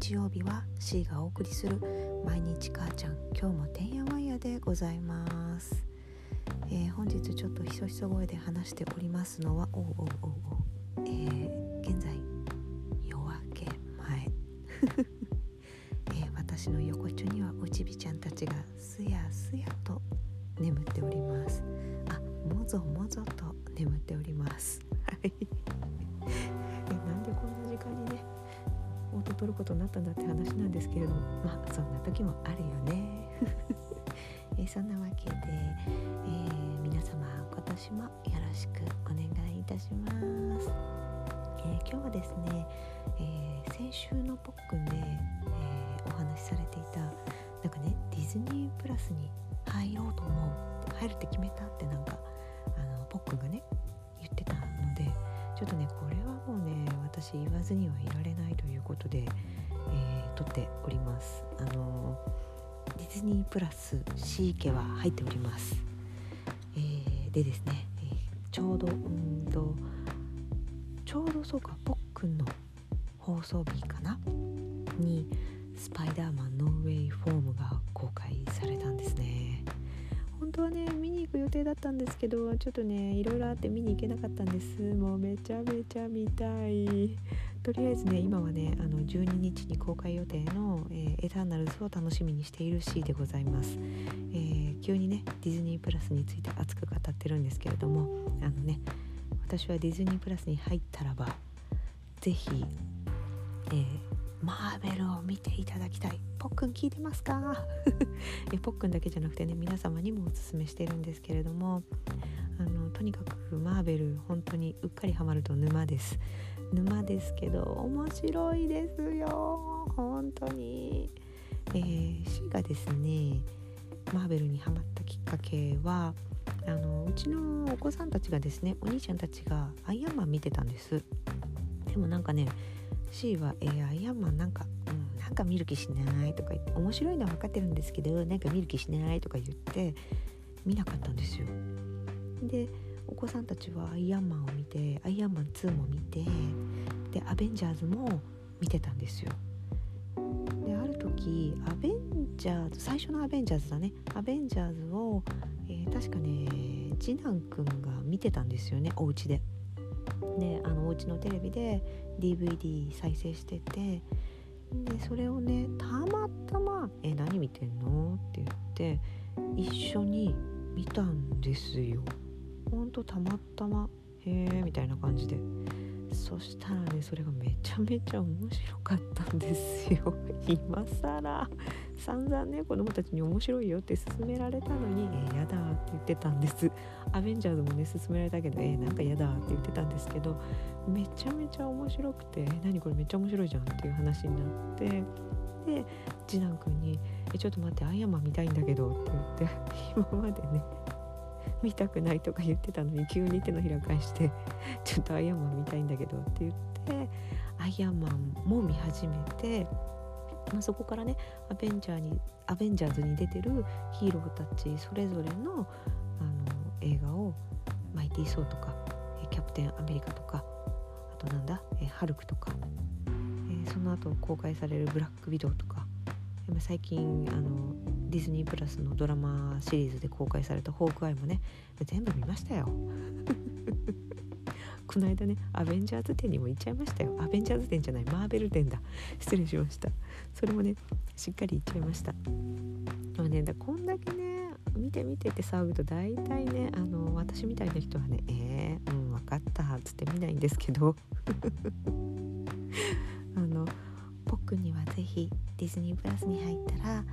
日曜日は C がお送りする毎日母ちゃん今日もてんやわんやでございます、えー、本日ちょっとひそひそ声で話しておりますのはおうおうおうおう、えー、現在夜明け前、えー、私の横っちょにはおちびちゃんたちがすやすやと眠っております。あもぞもぞとことになったんだって話なんですけれどもまあそんな時もあるよね。えそんなわけで、えー、皆様今年もよろしくお願いいたします、えー、今日はですね、えー、先週のポックンで、えお話しされていたなんかねディズニープラスに入ろうと思う。入るって決めたってなんかあのポックンがね言ってたのでちょっとねこれはもうね私言わずにはいられないということで、えー、撮っております。あのディズニープラス C 家は入っております、えー、でですね、えー、ちょうどうんとちょうどそうかポックンの放送日かな？にスパイダーマンノーウェイフォームが公定だったんですけどちょっとねいろいろあって見に行けなかったんです。もうめちゃめちゃ見たい。とりあえずね今はねあの12日に公開予定の、えー、エターナルズを楽しみにしている C でございます、えー、急にねディズニープラスについて熱く語ってるんですけれどもあのね私はディズニープラスに入ったらば是非、えー、マーベルを見ていただきたい。ポックン聞いてますか？いやポックンだけじゃなくてね皆様にもおすすめしてるんですけれどもあのとにかくマーベル本当にうっかりハマると沼です。沼ですけど面白いですよ。本当に、えー、C がですねマーベルにハマったきっかけはあのうちのお子さんたちがですねお兄ちゃんたちがアイアンマン見てたんです。でもなんかね C は、えー、アイアンマンなんか、うん、なんか見る気しないとか言って面白いのは分かってるんですけどなんか見る気しないとか言って見なかったんですよ。でお子さんたちはアイアンマンを見てアイアンマン2も見てでアベンジャーズも見てたんですよ。である時アベンジャーズ最初のアベンジャーズだね。アベンジャーズを、えー、確かね次男くんが見てたんですよねお家で。ねあのお家のテレビで DVD 再生しててでそれをねたまたま「え何見てんの?」って言って一緒に見たんですよ。ほんとたまたまへえみたいな感じでそしたらねそれがめちゃめちゃ面白かったんですよ。今更。散々ね子供たちに面白いよって勧められたのに「えー、やだ」って言ってたんです。アベンジャーズもね勧められたけど「えー、なんかやだ」って言ってたんですけどめちゃめちゃ面白くて「何これめっちゃ面白いじゃん」っていう話になってで次男くんに「えちょっと待ってアイアンマン見たいんだけど」って言って 今までね見たくないとか言ってたのに急に手のひら返して ちょっとアイアンマン見たいんだけどって言ってアイアンマンも見始めて、まあ、そこからねアベンジャーにアベンジャーズに出てるヒーローたちそれぞれのあの映画をマイティー・ソーとかキャプテンアメリカとかあとなんだハルクとか、えその後公開されるブラック・ビドウとか最近あのディズニープラスのドラマシリーズで公開された「ホークアイ」もね全部見ましたよ。この間ねアベンジャーズ展にも行っちゃいましたよ。アベンジャーズ展じゃないマーベル展だ。失礼しました。それもねしっかり行っちゃいました。でもねだこんだけね見て見てって騒ぐと大体ねあの私みたいな人はねえー、うん分かったっつって見ないんですけど。僕には是非ディズニープラスに入ったら、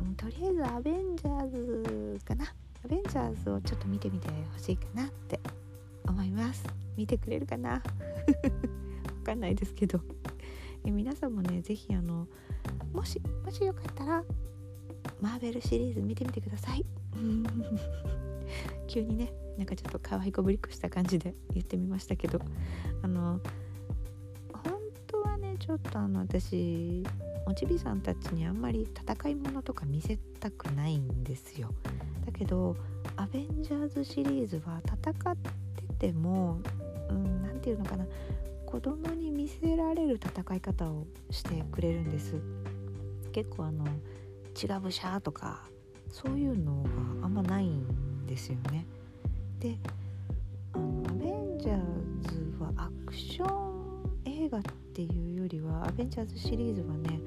うん、とりあえずアベンジャーズかな。アベンジャーズをちょっと見てみてほしいかなって思います。見てくれるかな？わかんないですけど。え皆さんもね是非あのもしもしよかったらマーベルシリーズ見てみてください。急にねなんかちょっと可愛いこぶりっこした感じで言ってみましたけど。あのちょっとあの私おちびさんたちにあんまり戦い物とか見せたくないんですよ。だけどアベンジャーズシリーズは戦ってても何、うん、て言うのかな。子供に見せられる戦い方をしてくれるんです。結構あの「違うぶしゃ」とかそういうのがあんまないんですよね。でアベンジャーズはアクション映画ってていうよりはアベンジャーズシリーズはね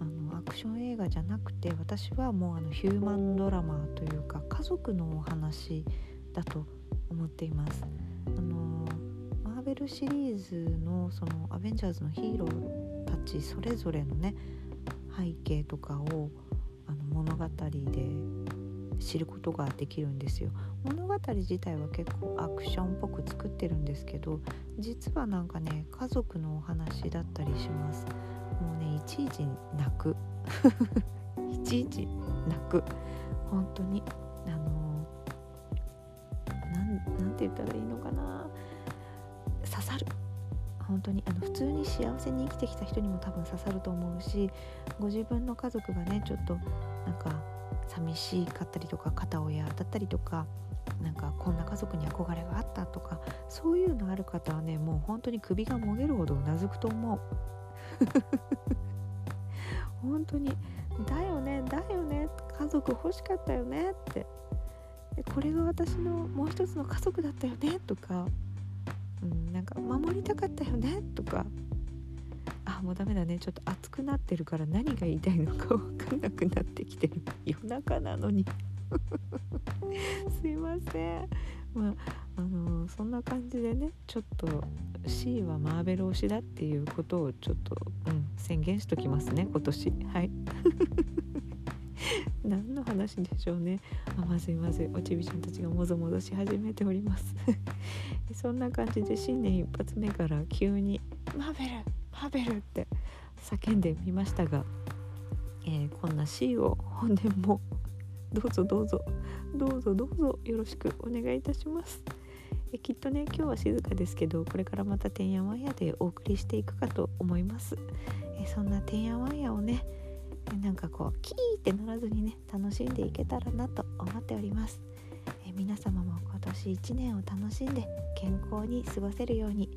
あのアクション映画じゃなくて私はもうあのヒューマンドラマというか家族のお話だと思っています。あのマーベルシリーズのそのアベンジャーズのヒーローたちそれぞれのね背景とかをあの物語で知ることができるんですよ。物語自体は結構アクションっぽく作ってるんですけど実はなんかね家族のお話だったりします。もうねいちいち泣く。いちいち泣く。本当にあのなんて言ったらいいのかな。刺さる。本当にあの普通に幸せに生きてきた人にも多分刺さると思うしご自分の家族がねちょっとなんか寂しかったりとか片親だったりとかなんかこんな家族に憧れがあったとかそういうのある方はねもう本当に首がもげるほどうなずくと思う。本当にだよねだよね家族欲しかったよねってこれが私のもう一つの家族だったよねとか、うん、なんか守りたかったよねとか。あもうダメだね。ちょっと熱くなってるから何が言いたいのか分かんなくなってきてる夜中なのに。すいません。まああのー、そんな感じでねちょっと C はマーベル推しだっていうことをちょっと、うん、宣言しときますね今年。はい。何の話でしょうね。あまずいまずい。おちびちゃんたちがもぞもぞし始めております。そんな感じで新年一発目から急に「マーベルマーベル!」って叫んでみましたが、えー、こんな C を本年も どうぞどうぞどうぞどうぞよろしくお願いいたします。えきっとね今日は静かですけどこれからまたてんやわんやでお送りしていくかと思います。えそんなてんやわんやをねなんかこうキーってならずにね楽しんでいけたらなと思っておりますえ皆様も今年1年を楽しんで健康に過ごせるように、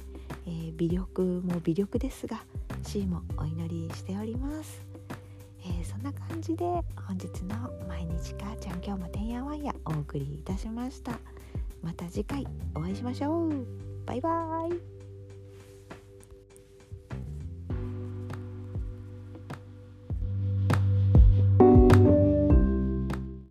えー、微力も微力ですが C もお祈りしております、えー、そんな感じで本日の毎日かちゃん今日もてんやわんやお送りいたしました。また次回お会いしましょう。バイバーイ。